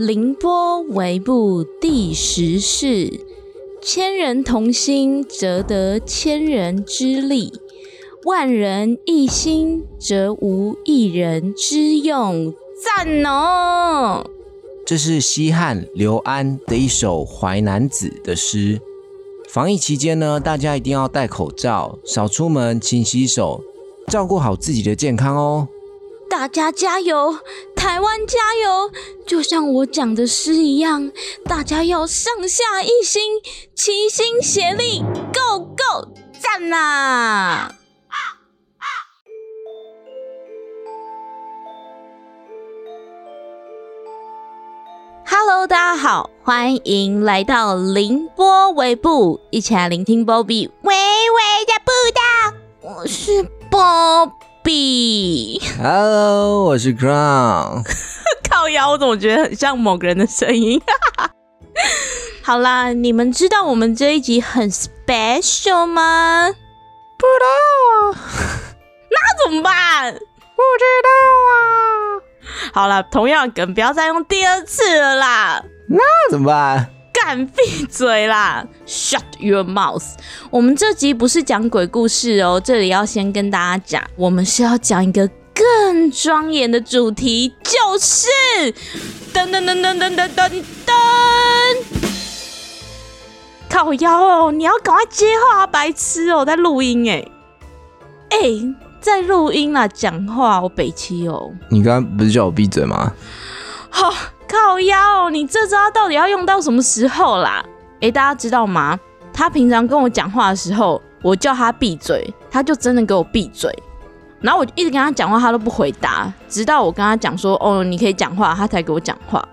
凌波微步第十式，千人同心，则得千人之力；万人一心，则无一人之用。赞哦！这是西汉刘安的一首《淮南子》的诗。防疫期间呢，大家一定要戴口罩，少出门，勤洗手，照顾好自己的健康哦。大家加油，台湾加油！就像我讲的诗一样，大家要上下一心，齐心协力，Go Go，赞呐！Hello，大家好，欢迎来到凌波微步，一起来聆听 Bobby 微微的步道。我是 Bob。B，Hello，我是 Crown。靠腰，我怎么觉得很像某个人的声音？好啦，你们知道我们这一集很 special 吗？不知道啊。那怎么办？不知道啊。好了，同样梗不要再用第二次了啦。那怎么办？敢闭嘴啦！Shut your mouth！我们这集不是讲鬼故事哦，这里要先跟大家讲，我们是要讲一个更庄严的主题，就是噔噔噔噔噔噔噔噔，靠腰哦！你要赶快接话，白痴哦，在录音哎哎，在录音啦，讲话我北七哦。你刚刚不是叫我闭嘴吗？好。靠腰，你这招到底要用到什么时候啦？哎，大家知道吗？他平常跟我讲话的时候，我叫他闭嘴，他就真的给我闭嘴。然后我就一直跟他讲话，他都不回答，直到我跟他讲说：“哦，你可以讲话。”他才给我讲话。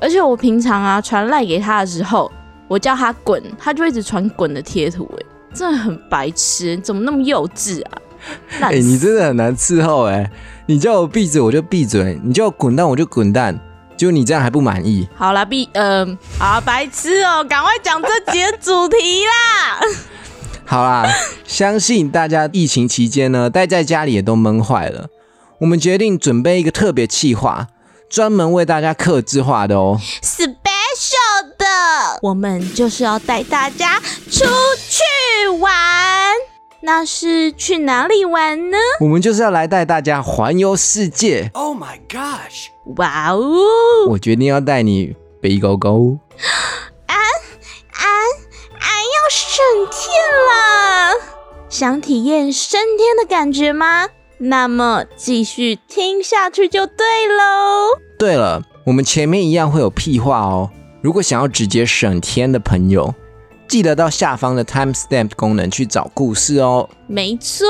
而且我平常啊传赖给他的时候，我叫他滚，他就一直传滚的贴图。哎，真的很白痴，怎么那么幼稚啊？哎，你真的很难伺候哎！你叫我闭嘴我就闭嘴，你叫我滚蛋我就滚蛋。就你这样还不满意？好了，，B，，嗯，好白痴哦，赶快讲这节主题啦！好啦，相信大家疫情期间呢，待在家里也都闷坏了。我们决定准备一个特别企划，专门为大家克制化的哦，special 的，我们就是要带大家出去玩。那是去哪里玩呢？我们就是要来带大家环游世界。Oh my gosh！哇哦！我决定要带你飞高高。俺俺俺要升天了！想体验升天的感觉吗？那么继续听下去就对喽。对了，我们前面一样会有屁话哦。如果想要直接升天的朋友。记得到下方的 timestamp 功能去找故事哦。没错，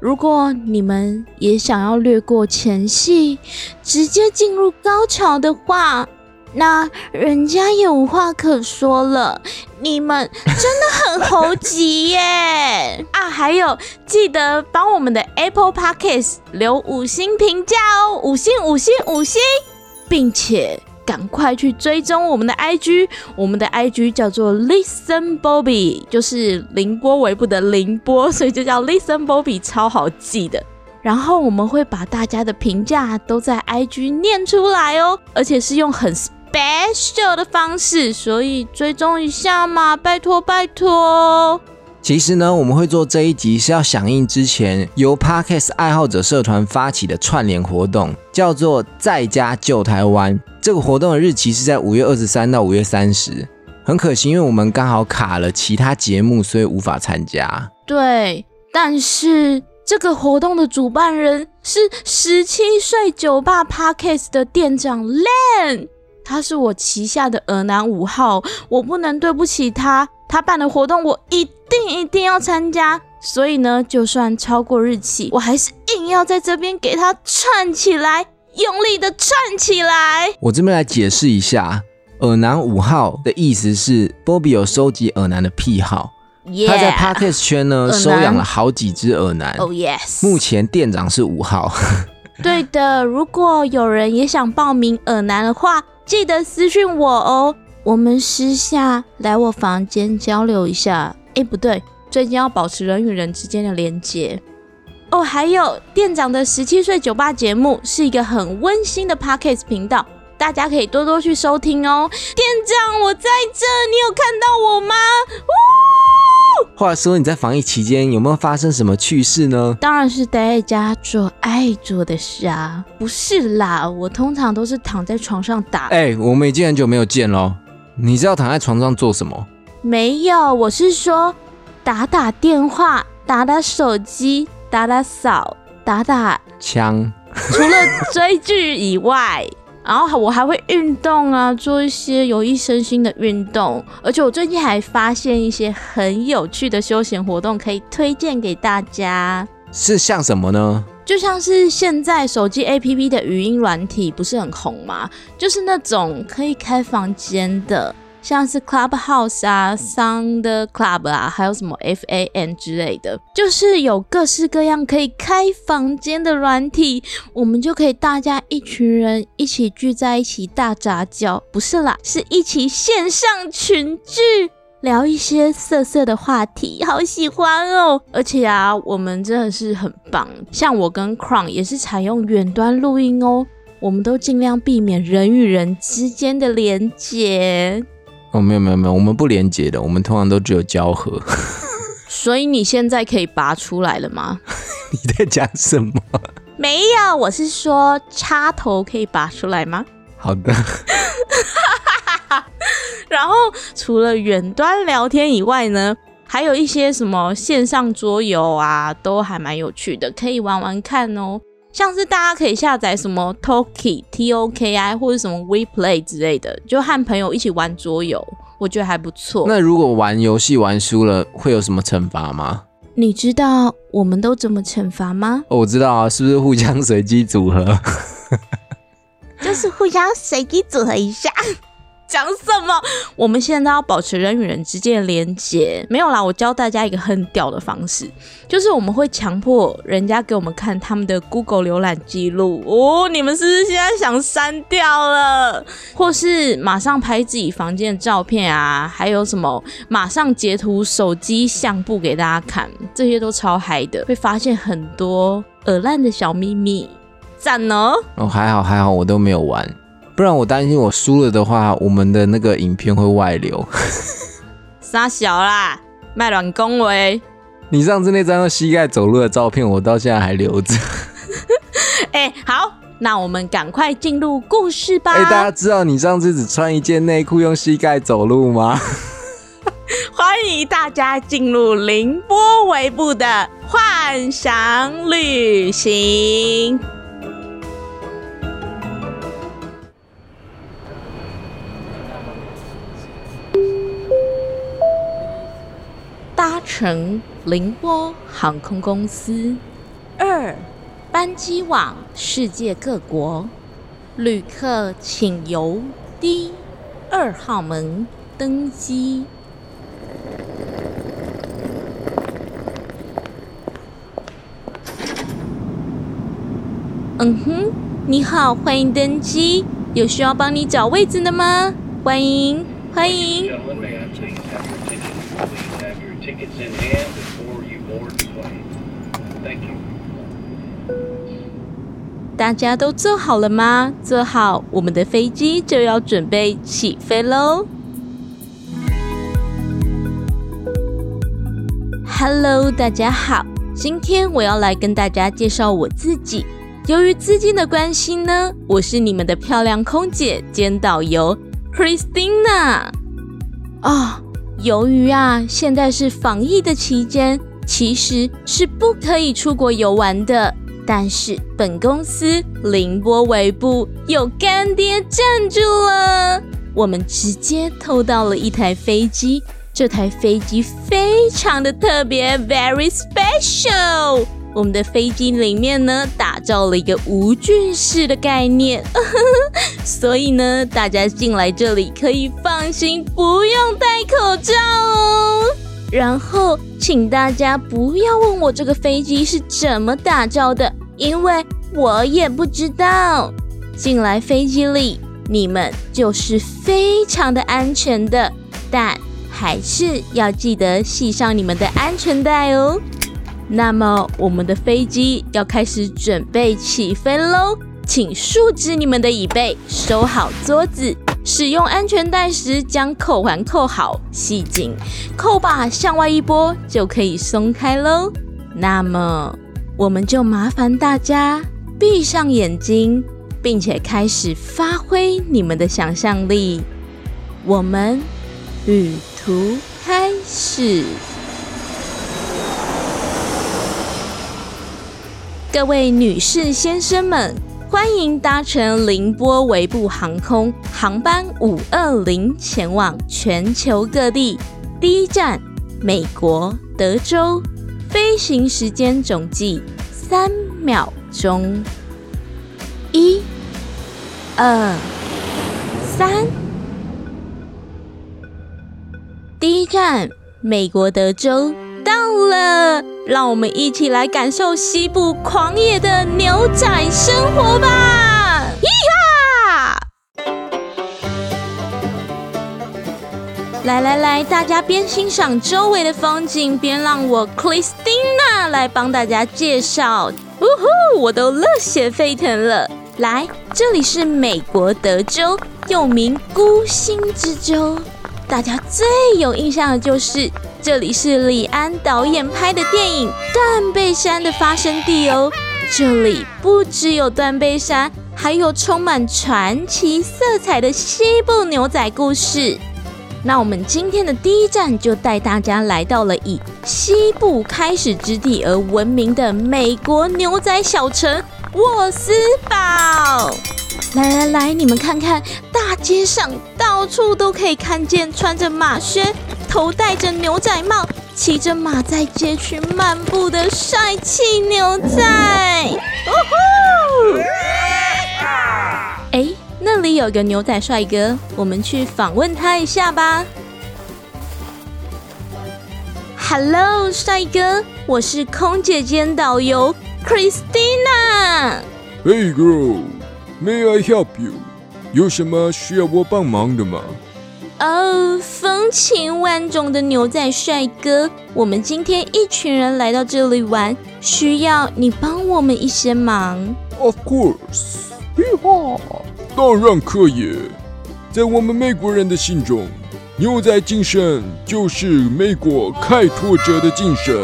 如果你们也想要略过前戏，直接进入高潮的话，那人家也无话可说了。你们真的很猴急耶！啊，还有记得帮我们的 Apple Podcast 留五星评价哦，五星五星五星，并且。赶快去追踪我们的 IG，我们的 IG 叫做 Listen Bobby，就是凌波尾部的凌波，所以就叫 Listen Bobby，超好记的。然后我们会把大家的评价都在 IG 念出来哦，而且是用很 special 的方式，所以追踪一下嘛，拜托拜托。其实呢，我们会做这一集是要响应之前由 Parkes 爱好者社团发起的串联活动，叫做在家救台湾。这个活动的日期是在五月二十三到五月三十。很可惜，因为我们刚好卡了其他节目，所以无法参加。对，但是这个活动的主办人是十七岁酒吧 Parkes 的店长 Len，他是我旗下的耳男五号，我不能对不起他。他办的活动，我一定一定要参加。所以呢，就算超过日期，我还是硬要在这边给他串起来，用力的串起来。我这边来解释一下，耳男五号的意思是波比有收集耳男的癖好。他在 Parkes 圈呢，收养了好几只耳男。Oh yes。目前店长是五号。对的，如果有人也想报名耳男的话，记得私讯我哦。我们私下来我房间交流一下。哎，不对，最近要保持人与人之间的连接。哦，还有店长的十七岁酒吧节目是一个很温馨的 podcast 频道，大家可以多多去收听哦。店长，我在这，你有看到我吗？话说你在防疫期间有没有发生什么趣事呢？当然是待在家做爱做的事啊，不是啦，我通常都是躺在床上打。哎、我们已经很久没有见喽。你知道躺在床上做什么？没有，我是说打打电话、打打手机、打打扫、打打，枪。除了追剧以外。然后我还会运动啊，做一些有益身心的运动，而且我最近还发现一些很有趣的休闲活动，可以推荐给大家。是像什么呢？就像是现在手机 APP 的语音软体不是很红吗？就是那种可以开房间的，像是 Clubhouse 啊、Sound Club 啊，还有什么 FAN 之类的，就是有各式各样可以开房间的软体，我们就可以大家一群人一起聚在一起大杂交，不是啦，是一起线上群聚。聊一些色色的话题，好喜欢哦！而且啊，我们真的是很棒。像我跟 Crown 也是采用远端录音哦，我们都尽量避免人与人之间的连接。哦，没有没有没有，我们不连接的，我们通常都只有交合。所以你现在可以拔出来了吗？你在讲什么？没有，我是说插头可以拔出来吗？好的。然后除了远端聊天以外呢，还有一些什么线上桌游啊，都还蛮有趣的，可以玩玩看哦。像是大家可以下载什么 Toki T O K I 或者什么 WePlay 之类的，就和朋友一起玩桌游，我觉得还不错。那如果玩游戏玩输了，会有什么惩罚吗？你知道我们都怎么惩罚吗？哦，我知道啊，是不是互相随机组合？就是互相随机组合一下。讲什么？我们现在都要保持人与人之间的连接。没有啦，我教大家一个很屌的方式，就是我们会强迫人家给我们看他们的 Google 浏览记录哦。你们是不是现在想删掉了？或是马上拍自己房间的照片啊？还有什么马上截图手机相簿给大家看？这些都超嗨的，会发现很多耳烂的小秘密。赞哦！哦，还好还好，我都没有玩，不然我担心我输了的话，我们的那个影片会外流。傻小啦，卖卵恭维。你上次那张用膝盖走路的照片，我到现在还留着。哎、好，那我们赶快进入故事吧。哎、大家知道你上次只穿一件内裤用膝盖走路吗？欢迎大家进入凌波微步的幻想旅行。乘凌波航空公司二班机往世界各国，旅客请由 D 二号门登机。嗯哼，你好，欢迎登机。有需要帮你找位置的吗？欢迎，欢迎。Have your tickets in hand before you board the plane. Thank you. 大家都坐好了吗？坐好，我们的飞机就要准备起飞喽。Hello，大家好，今天我要来跟大家介绍我自己。由于资金的关系呢，我是你们的漂亮空姐兼导游 Christina。哦，由于啊，现在是防疫的期间，其实是不可以出国游玩的。但是本公司凌波微步有干爹赞助了，我们直接偷到了一台飞机。这台飞机非常的特别，very special。我们的飞机里面呢，打造了一个无菌室的概念，所以呢，大家进来这里可以放心，不用戴口罩哦。然后，请大家不要问我这个飞机是怎么打造的，因为我也不知道。进来飞机里，你们就是非常的安全的，但还是要记得系上你们的安全带哦。那么，我们的飞机要开始准备起飞喽，请竖直你们的椅背，收好桌子。使用安全带时，将扣环扣好，系紧，扣把向外一拨，就可以松开喽。那么，我们就麻烦大家闭上眼睛，并且开始发挥你们的想象力。我们旅途开始。各位女士、先生们，欢迎搭乘凌波微步航空航班五二零前往全球各地。第一站，美国德州，飞行时间总计三秒钟。一、二、三。第一站，美国德州到了。让我们一起来感受西部狂野的牛仔生活吧！咿哈！来来来，大家边欣赏周围的风景，边让我 Christina 来帮大家介绍。呜呼，我都热血沸腾了！来，这里是美国德州，又名孤星之州。大家最有印象的就是。这里是李安导演拍的电影《断背山》的发生地哦。这里不只有断背山，还有充满传奇色彩的西部牛仔故事。那我们今天的第一站就带大家来到了以西部开始之地而闻名的美国牛仔小城沃斯堡。来来来，你们看看，大街上处都可以看见穿着马靴。头戴着牛仔帽，骑着马在街区漫步的帅气牛仔。哦吼！哎，那里有个牛仔帅哥，我们去访问他一下吧。Hello，帅哥，我是空姐兼导游 Christina。Hey girl，May I help you？有什么需要我帮忙的吗？哦，风情万种的牛仔帅哥，我们今天一群人来到这里玩，需要你帮我们一些忙。Of course，哈，当然可以。在我们美国人的心中，牛仔精神就是美国开拓者的精神。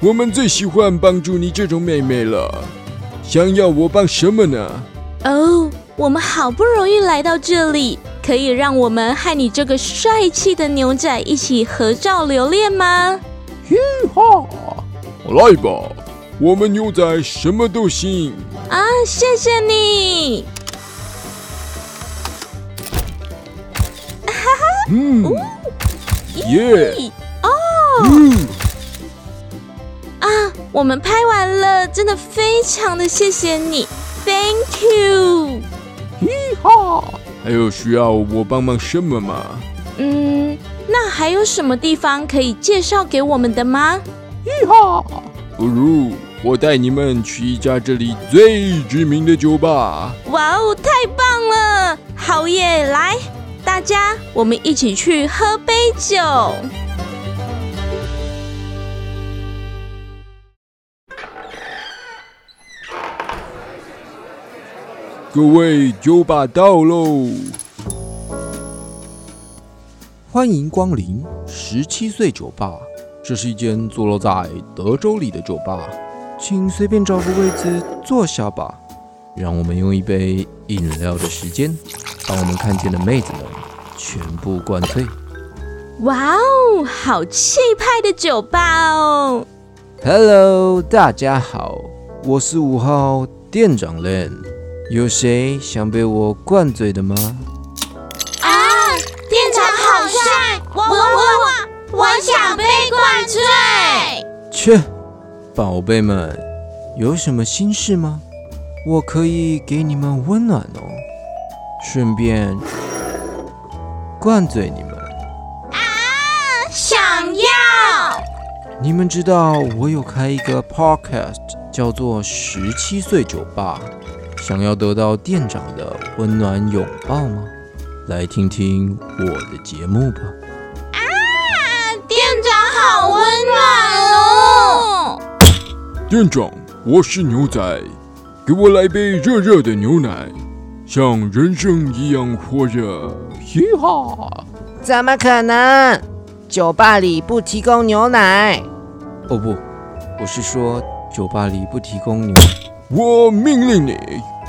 我们最喜欢帮助你这种妹妹了。想要我帮什么呢？哦，我们好不容易来到这里。可以让我们和你这个帅气的牛仔一起合照留念吗？嘻哈，来吧，我们牛仔什么都行啊！谢谢你。哈哈，嗯，耶，哦，嗯啊，我们拍完了，真的非常的谢谢你，Thank you。嘻哈。还有需要我帮忙什么吗？嗯，那还有什么地方可以介绍给我们的吗？咦哈，不如我带你们去一家这里最知名的酒吧。哇哦，太棒了！好耶，来，大家我们一起去喝杯酒。各位，酒吧到喽！欢迎光临十七岁酒吧。这是一间坐落在德州里的酒吧，请随便找个位置坐下吧。让我们用一杯饮料的时间，把我们看见的妹子们全部灌醉。哇哦，好气派的酒吧哦！Hello，大家好，我是五号店长 Len。有谁想被我灌醉的吗？啊！店长好帅，我我我我想被灌醉。切，宝贝们，有什么心事吗？我可以给你们温暖哦，顺便灌醉你们。啊！想要？你们知道我有开一个 podcast，叫做《十七岁酒吧》。想要得到店长的温暖拥抱吗？来听听我的节目吧。啊，店长好温暖哦！店长，我是牛仔，给我来杯热热的牛奶，像人生一样火热。嘻哈！怎么可能？酒吧里不提供牛奶。哦不，我是说酒吧里不提供牛。我命令你，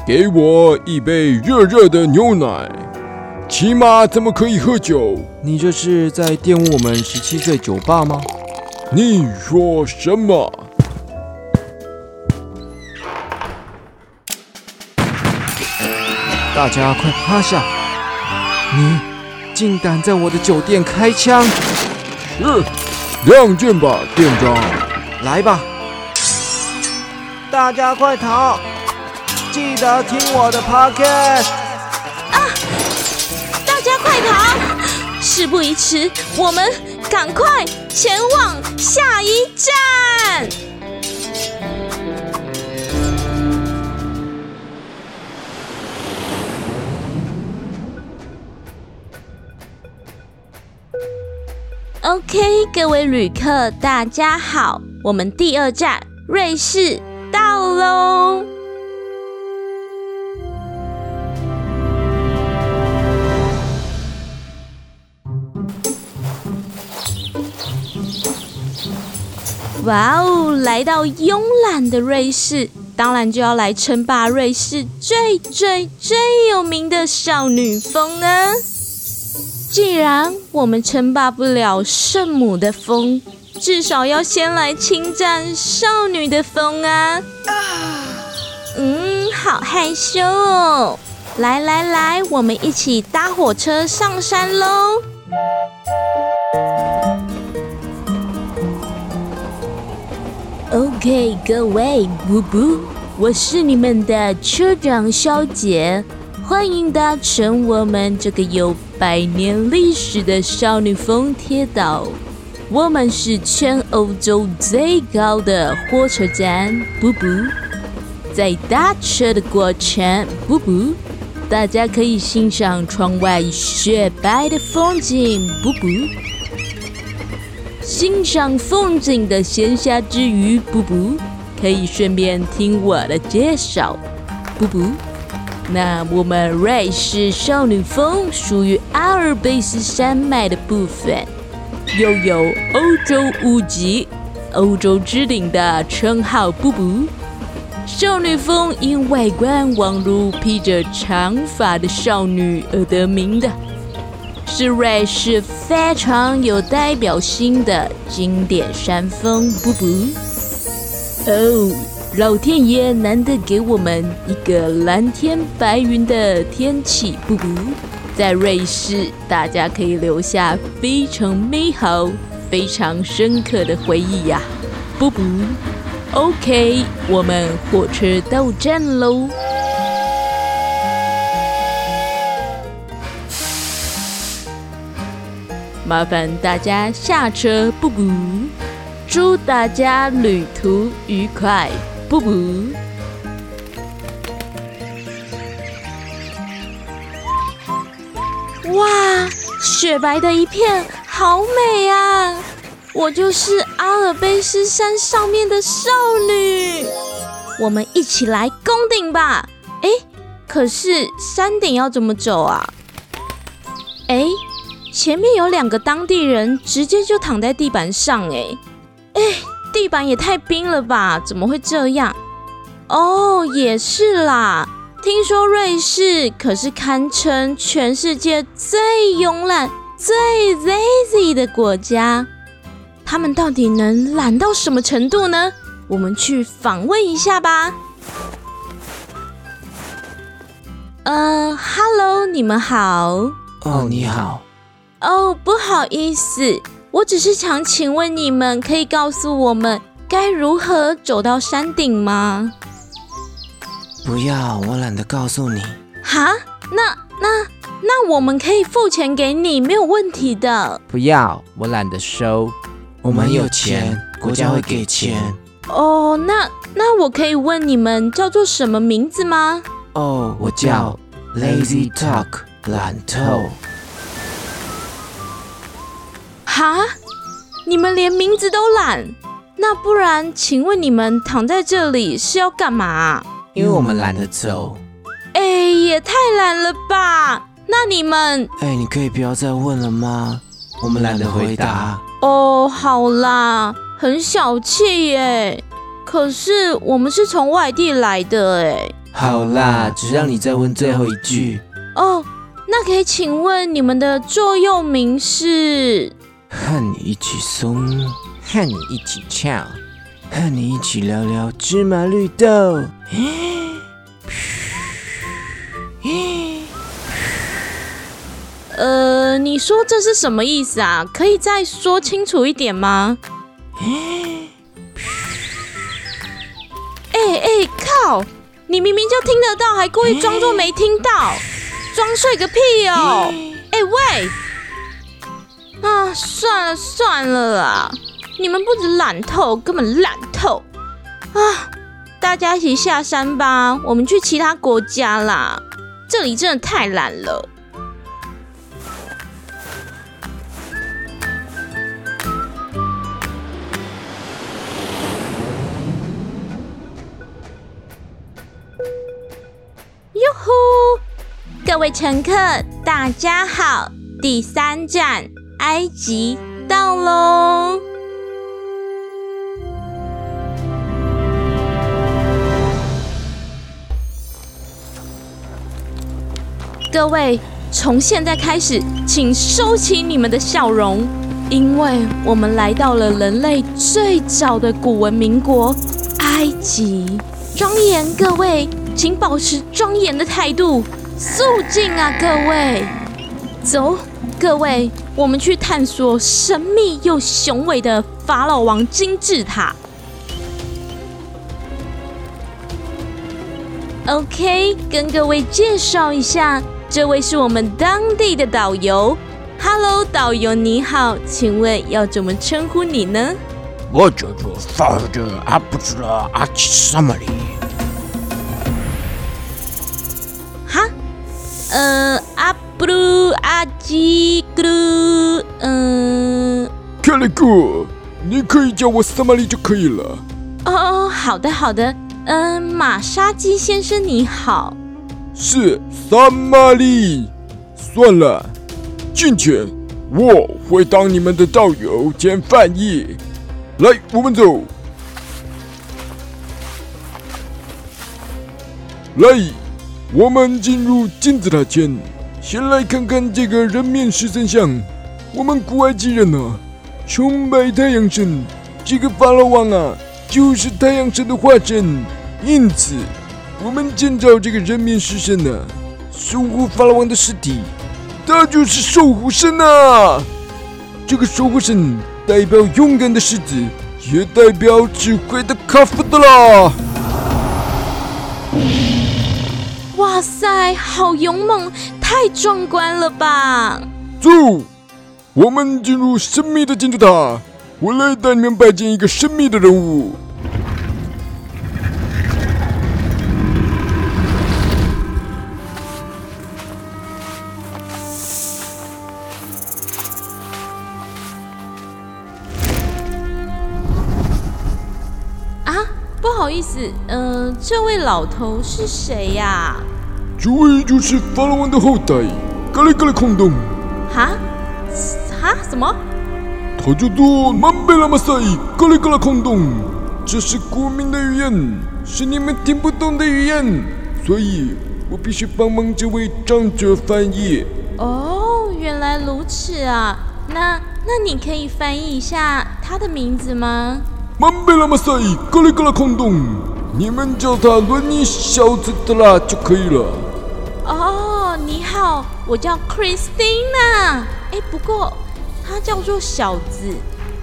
给我一杯热热的牛奶。骑马怎么可以喝酒？你这是在玷污我们十七岁酒吧吗？你说什么？大家快趴下！你竟敢在我的酒店开枪！嗯，亮剑吧，店长。来吧！大家快逃！记得听我的 podcast。啊！大家快逃！事不宜迟，我们赶快前往下一站。OK，各位旅客，大家好，我们第二站瑞士到喽。哇哦，来到慵懒的瑞士，当然就要来称霸瑞士最最最有名的少女峰啊！既然我们称霸不了圣母的风，至少要先来侵占少女的风啊！嗯，好害羞哦！来来来，我们一起搭火车上山喽！OK，各位，不不，我是你们的车长小姐。欢迎搭乘我们这个有百年历史的少女峰铁道。我们是全欧洲最高的火车站，布布。在搭车的过程，布布，大家可以欣赏窗外雪白的风景，布布。欣赏风景的闲暇之余，布布可以顺便听我的介绍，布布。那我们瑞士少女峰属于阿尔卑斯山脉的部分，又有欧洲五级、欧洲之顶的称号。布布，少女峰因外观宛如披着长发的少女而得名的，是瑞士非常有代表性的经典山峰。布布，哦。老天爷难得给我们一个蓝天白云的天气，不不，在瑞士大家可以留下非常美好、非常深刻的回忆呀，不不。OK，我们火车到站喽，麻烦大家下车，不不，祝大家旅途愉快。布布，雪白的一片，好美啊！我就是阿尔卑斯山上面的少女，我们一起来攻顶吧！哎，可是山顶要怎么走啊？哎，前面有两个当地人直接就躺在地板上，哎，哎。地板也太冰了吧？怎么会这样？哦，也是啦。听说瑞士可是堪称全世界最慵懒、最 lazy 的国家。他们到底能懒到什么程度呢？我们去访问一下吧。呃，Hello，你们好。哦，你好。哦，不好意思。我只是想请问你们，可以告诉我们该如何走到山顶吗？不要，我懒得告诉你。哈？那那那我们可以付钱给你，没有问题的。不要，我懒得收。我们有钱，国家会给钱。哦，那那我可以问你们叫做什么名字吗？哦，我叫 Lazy Talk，懒透。哈！你们连名字都懒，那不然，请问你们躺在这里是要干嘛？因为我们懒得走。哎，也太懒了吧？那你们……哎，你可以不要再问了吗？我们懒得回答。哦，好啦，很小气耶。可是我们是从外地来的哎。好啦，只让你再问最后一句。哦，那可以请问你们的座右铭是？和你一起松，和你一起翘，和你一起聊聊芝麻绿豆。呃，你说这是什么意思啊？可以再说清楚一点吗？哎哎，靠！你明明就听得到，还故意装作没听到，装睡个屁哦！哎喂！啊，算了算了啦，你们不止懒透，根本懒透啊！大家一起下山吧，我们去其他国家啦，这里真的太懒了。呼各位乘客，大家好！第三站埃及到喽。各位，从现在开始，请收起你们的笑容，因为我们来到了人类最早的古文明国——埃及。庄严，各位，请保持庄严的态度。肃静啊，各位！走，各位，我们去探索神秘又雄伟的法老王金字塔。OK，跟各位介绍一下，这位是我们当地的导游。Hello，导游你好，请问要怎么称呼你呢？我叫做法德阿布朱拉阿奇萨马里。呃，阿布鲁阿吉格鲁，嗯，克雷哥，你可以叫我萨玛丽就可以了。哦，好的好的，嗯，马杀鸡先生你好，是萨玛丽。算了，今天我会当你们的导游兼翻译。来，我们走。来。我们进入金字塔前，先来看看这个人面狮身像。我们古埃及人啊，崇拜太阳神，这个法老王啊，就是太阳神的化身。因此，我们建造这个人面狮身呢，守护法老王的尸体。他就是守护神啊！这个守护神代表勇敢的狮子，也代表智慧的卡夫德拉。哇塞，好勇猛，太壮观了吧！走，我们进入神秘的金字塔，我来带你们拜见一个神秘的人物。这位老头是谁呀？这位就是法老王的后代，格雷格雷空洞。哈？哈？什么？他叫做曼贝拉马赛格雷格雷空洞。这是国民的语言，是你们听不懂的语言，所以我必须帮忙这位长者翻译。哦，原来如此啊！那那你可以翻译一下他的名字吗？曼贝拉马赛格雷格雷空洞，你们叫他轮椅小子的啦就可以了。哦，你好，我叫 Christina。哎，不过他叫做小子，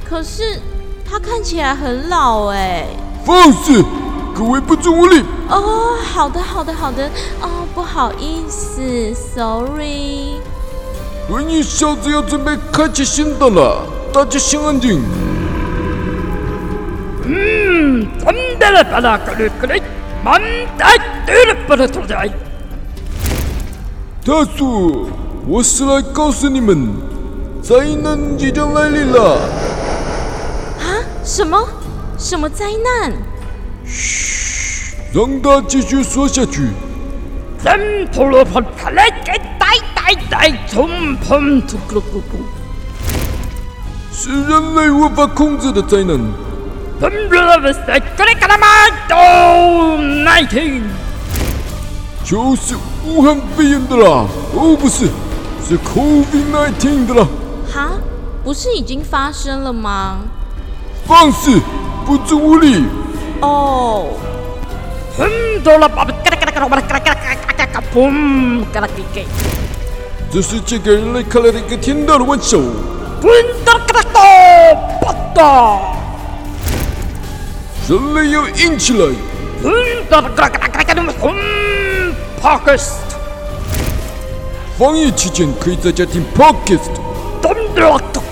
可是他看起来很老哎。放肆！各位不准无礼。哦，好的，好的，好的。哦，不好意思，Sorry。轮椅小子要准备开启新的了，大家先安静。嗯，真的了，巴拉格里格里，满带对了，巴拉托仔。大叔，我是来告诉你们，灾难即将来临了。啊？什么？什么灾难？嘘，让它继续说下去。怎吐鲁喷他来给呆呆呆冲喷吐咕咕咕。是人类无法控制的灾难。就是武汉肺炎的啦，哦不是，是 COVID-19 的啦。哈，不是已经发生了吗？放肆，不足无礼。哦，喷到了巴布嘎啦嘎啦嘎啦嘎啦嘎啦嘎啦嘎啦嘎啦给给。这是借给人类开来的一个天大的玩笑。喷到了嘎啦到巴达。人类要硬起来。喷到了嘎啦嘎啦嘎啦嘎啦砰 Podcast。防疫期间可以在家听 Podcast。咚了咚，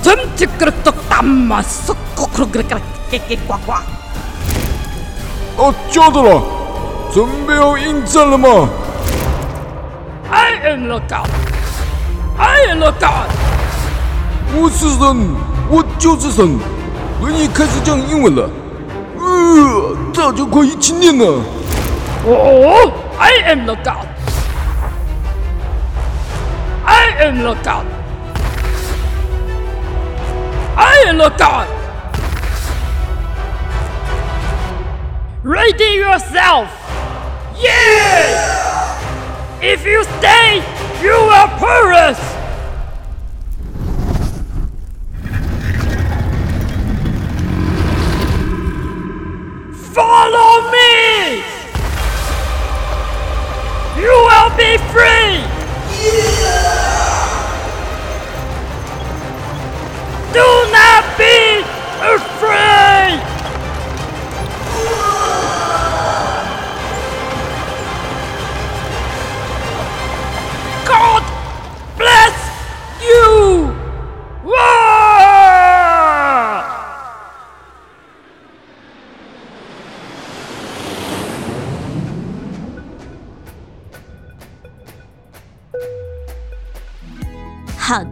真这个咚大马速咕咕咕咕给给呱呱。哦，叫的了，准备好应战了吗？I am the God. I am the God. 我是神，我就是神。轮椅开始讲英文了。呃，早就快一起念了。Oh, I am the God. I am the God. I am the God. Ready yourself. Yeah! If you stay, you will perish. Follow me! You will be free! Yeah! Do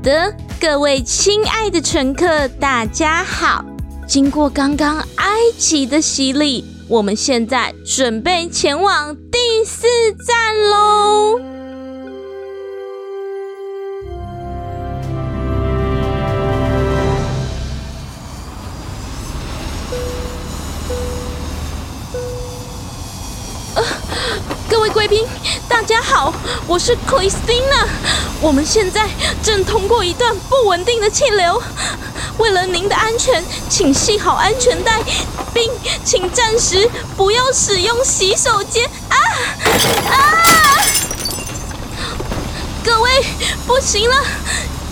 的，各位亲爱的乘客，大家好。经过刚刚埃及的洗礼，我们现在准备前往第四站喽。我是 Christina。我们现在正通过一段不稳定的气流，为了您的安全，请系好安全带，并请暂时不要使用洗手间。啊啊！各位，不行了，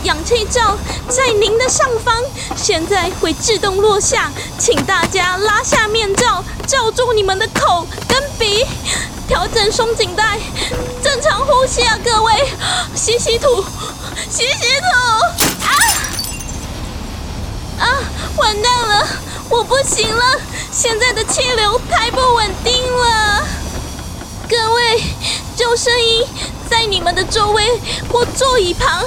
氧气罩在您的上方，现在会自动落下，请大家拉下面罩，罩住你们的口跟鼻。调整松紧带，正常呼吸啊，各位！吸吸吐，吸吸吐，啊啊！完蛋了，我不行了，现在的气流太不稳定了。各位，救生衣在你们的座位或座椅旁，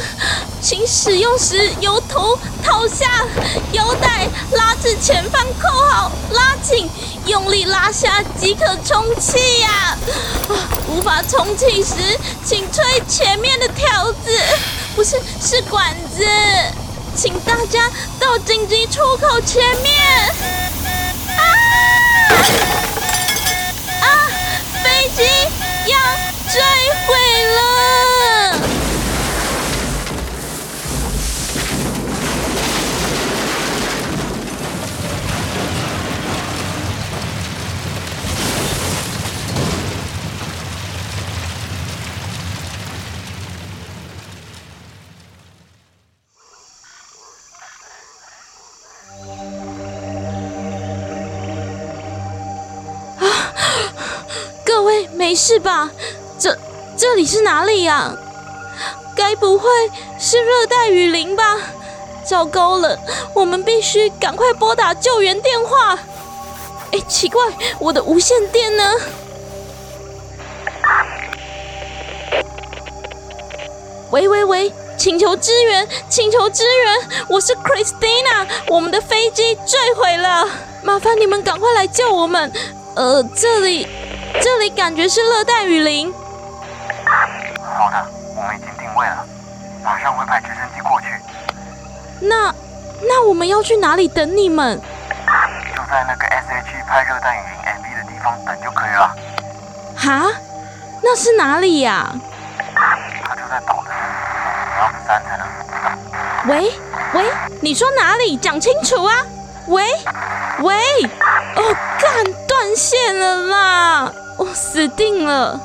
请使用时由头套下，腰带拉至前方扣好，拉紧，用力拉下即可充气呀、无法充气时，请吹前面的条子，不是是管子，请大家到紧急出口前面。啊！啊！飞机要坠毁了！各位没事吧？这里是哪里呀、该不会是热带雨林吧？糟糕了，我们必须赶快拨打救援电话。哎，奇怪，我的无线电呢？喂喂喂，请求支援，请求支援，我是 Christina，我们的飞机坠毁了，麻烦你们赶快来救我们，呃，这里，这里感觉是热带雨林。好的，我们已经定位了，马上会派直升机过去，那，那我们要去哪里等你们？就在那个 SH 拍热带雨林 MV 的地方等就可以了。哈？那是哪里呀、它就在岛的两十三才能。喂喂，你说哪里？讲清楚啊！喂喂，哦，干断线了啦！我、死定了。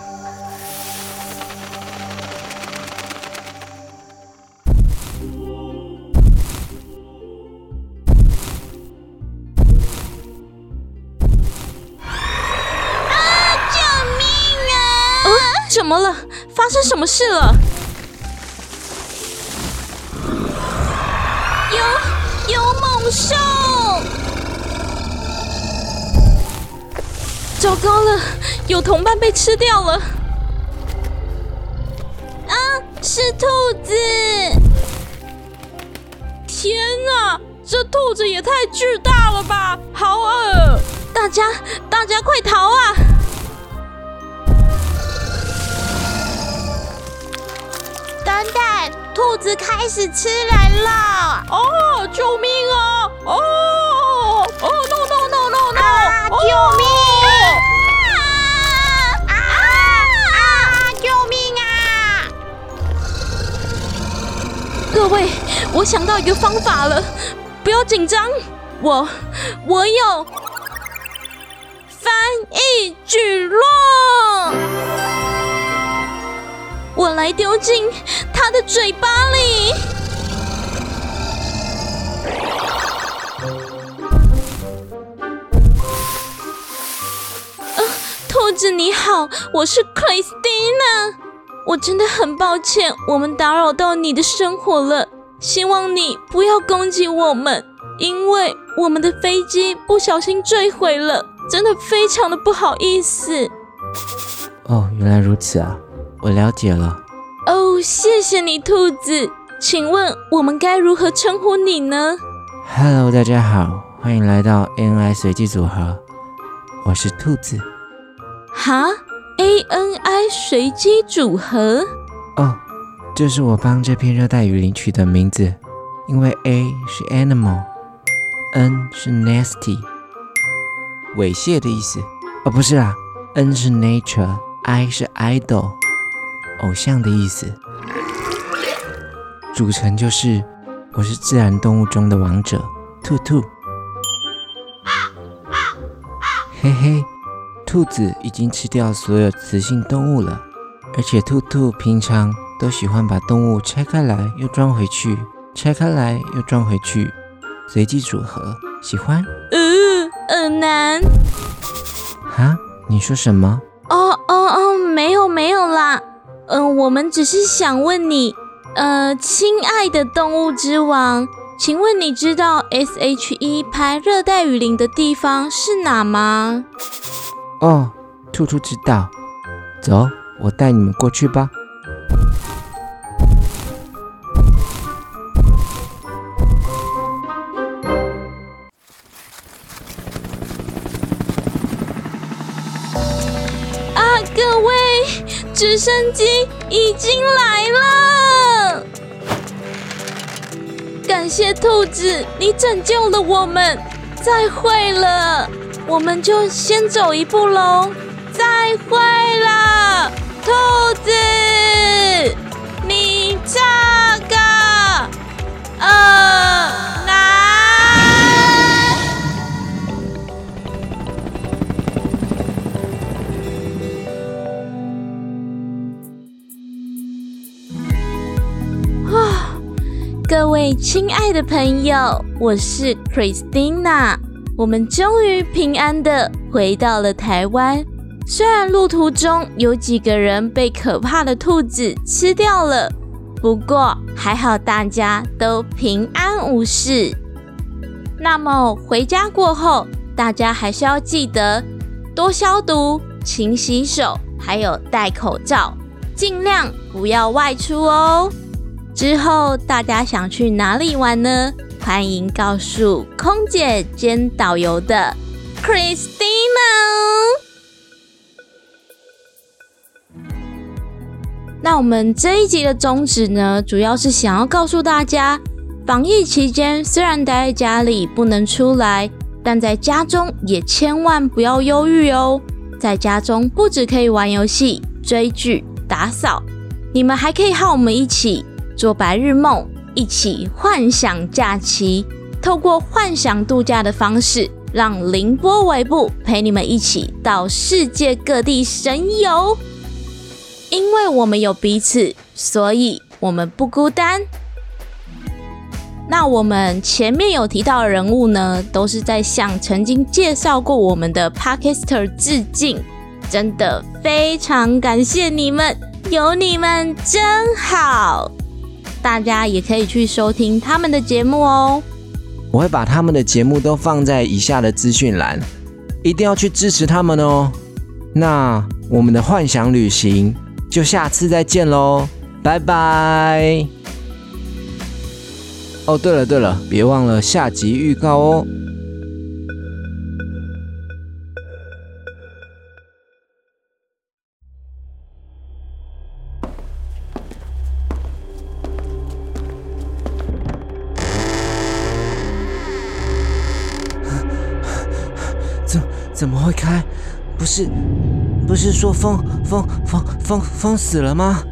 什么事了？有有猛兽！糟糕了，有同伴被吃掉了。啊，是兔子！天哪，这兔子也太巨大了吧！好饿！大家，大家快逃啊！等等，兔子开始吃人了！哦，救命啊！哦哦，no no no no no！救命！啊啊啊！救命啊！各位，我想到一个方法了，不要紧张，我我有翻译举落，我来丢进他的嘴巴里。呃，兔子你好，我是 Christina。我真的很抱歉，我们打扰到你的生活了。希望你不要攻击我们，因为我们的飞机不小心坠毁了，真的非常的不好意思。哦，原来如此啊，我了解了。哦，谢谢你，兔子。请问我们该如何称呼你呢？Hello，大家好，欢迎来到 ANI 随机组合，我是兔子。哈，A N I 随机组合。哦，这是我帮这片热带雨林取的名字，因为 A 是 animal，N 是 nasty，猥亵的意思。哦，不是啊，N 是 nature，I 是 idol，偶像的意思。组成就是我是自然动物中的王者，兔兔。嘿嘿，兔子已经吃掉所有雌性动物了。而且兔兔平常都喜欢把动物拆开来又装回去，拆开来又装回去，随机组合。喜欢？呃，呃难。哈？你说什么？哦哦哦，没有没有啦。嗯、我们只是想问你，呃，亲爱的动物之王，请问你知道 S H E 拍热带雨林的地方是哪吗？哦，兔兔知道。走，我带你们过去吧。直升机已经来了！感谢兔子，你拯救了我们。再会了，我们就先走一步喽。再会了，兔子，你这个呃各位亲爱的朋友，我是 Christina，我们终于平安的回到了台湾。虽然路途中有几个人被可怕的兔子吃掉了，不过还好大家都平安无事。那么回家过后，大家还是要记得多消毒、勤洗手，还有戴口罩，尽量不要外出哦。之后大家想去哪里玩呢？欢迎告诉空姐兼导游的 Christina。那我们这一集的宗旨呢，主要是想要告诉大家，防疫期间虽然待在家里不能出来，但在家中也千万不要忧郁哦。在家中不只可以玩游戏、追剧、打扫，你们还可以和我们一起做白日梦，一起幻想假期，透过幻想度假的方式，让凌波微步陪你们一起到世界各地神游。因为我们有彼此，所以我们不孤单。那我们前面有提到的人物呢，都是在向曾经介绍过我们的 Podcaster 致敬，真的非常感谢你们，有你们真好。大家也可以去收听他们的节目哦。我会把他们的节目都放在以下的资讯栏，一定要去支持他们哦。那我们的幻想旅行就下次再见喽，拜拜。哦，对了对了，别忘了下集预告哦。怎么会开？不是不是说封封封封封死了吗？